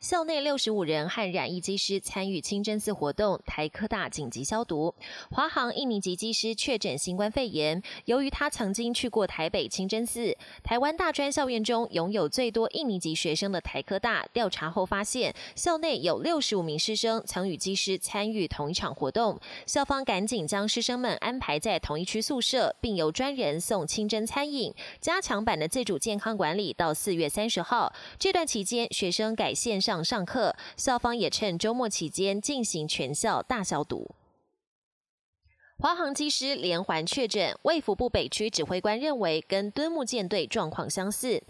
校内六十五人和染疫机师参与清真寺活动，台科大紧急消毒。华航印尼籍机师确诊新冠肺炎，由于他曾经去过台北清真寺，台湾大专校院中拥有最多印尼籍学生的台科大调查后发现，校内有六十五名师生曾与机师参与同一场活动，校方赶紧将师生们安排在同一区宿舍，并由专人送清真餐饮，加强版的自主健康管理到四月三十号。这段期间，学生改线。上上课，校方也趁周末期间进行全校大消毒。华航机师连环确诊，卫福部北区指挥官认为跟敦木舰队状况相似。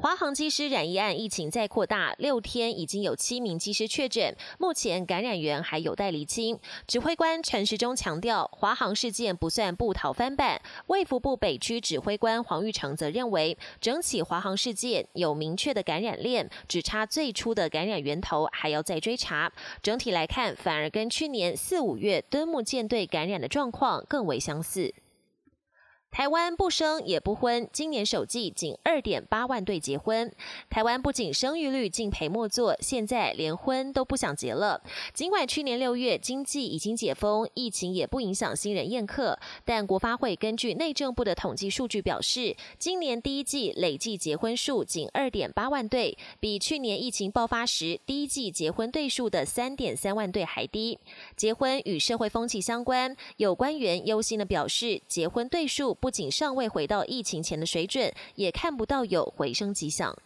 华航机师染疫案疫情再扩大，六天已经有七名机师确诊，目前感染源还有待厘清。指挥官陈时中强调，华航事件不算不逃翻版。卫福部北区指挥官黄玉成则认为，整起华航事件有明确的感染链，只差最初的感染源头还要再追查。整体来看，反而跟去年四五月敦木舰队感染的状况更为相似。台湾不生也不婚，今年首季仅二点八万对结婚。台湾不仅生育率敬陪末座，现在连婚都不想结了。尽管去年六月经济已经解封，疫情也不影响新人宴客，但国发会根据内政部的统计数据表示，今年第一季累计结婚数仅二点八万对，比去年疫情爆发时第一季结婚对数的三点三万对还低。结婚与社会风气相关，有官员忧心的表示，结婚对数。不仅尚未回到疫情前的水准，也看不到有回升迹象。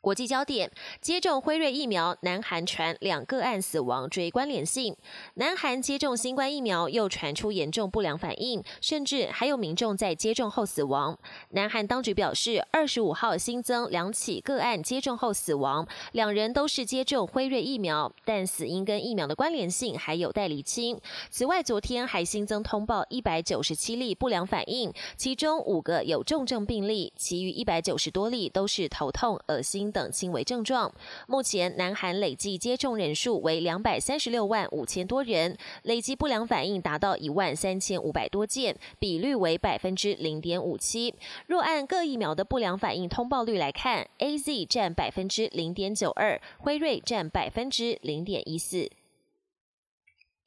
国际焦点：接种辉瑞疫苗，南韩传两个案死亡追关联性。南韩接种新冠疫苗又传出严重不良反应，甚至还有民众在接种后死亡。南韩当局表示，二十五号新增两起个案接种后死亡，两人都是接种辉瑞疫苗，但死因跟疫苗的关联性还有待厘清。此外，昨天还新增通报一百九十七例不良反应，其中五个有重症病例，其余一百九十多例都是头痛、恶心。等轻微症状。目前，南韩累计接种人数为两百三十六万五千多人，累计不良反应达到一万三千五百多件，比率为百分之零点五七。若按各疫苗的不良反应通报率来看，A Z 占百分之零点九二，辉瑞占百分之零点一四。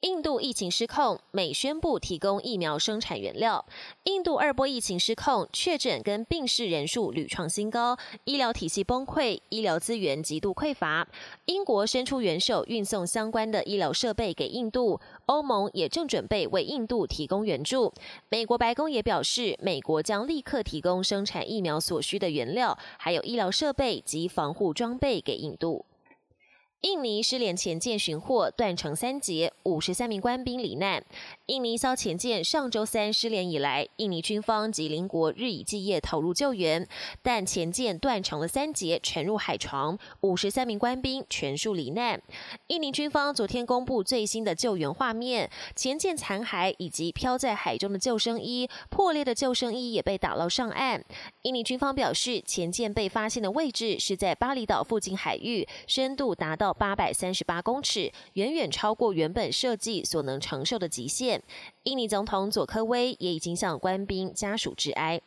印度疫情失控，美宣布提供疫苗生产原料。印度二波疫情失控，确诊跟病逝人数屡创新高，医疗体系崩溃，医疗资源极度匮乏。英国伸出援手，运送相关的医疗设备给印度。欧盟也正准备为印度提供援助。美国白宫也表示，美国将立刻提供生产疫苗所需的原料，还有医疗设备及防护装备给印度。印尼失联前舰寻获断成三节，五十三名官兵罹难。印尼艘前舰上周三失联以来，印尼军方及邻国日以继夜投入救援，但前舰断成了三节，沉入海床，五十三名官兵全数罹难。印尼军方昨天公布最新的救援画面，前舰残骸以及漂在海中的救生衣，破裂的救生衣也被打捞上岸。印尼军方表示，前舰被发现的位置是在巴厘岛附近海域，深度达到到。八百三十八公尺，远远超过原本设计所能承受的极限。印尼总统佐科威也已经向官兵家属致哀。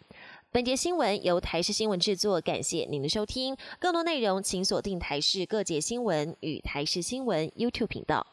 本节新闻由台视新闻制作，感谢您的收听。更多内容请锁定台视各界新闻与台视新闻 YouTube 频道。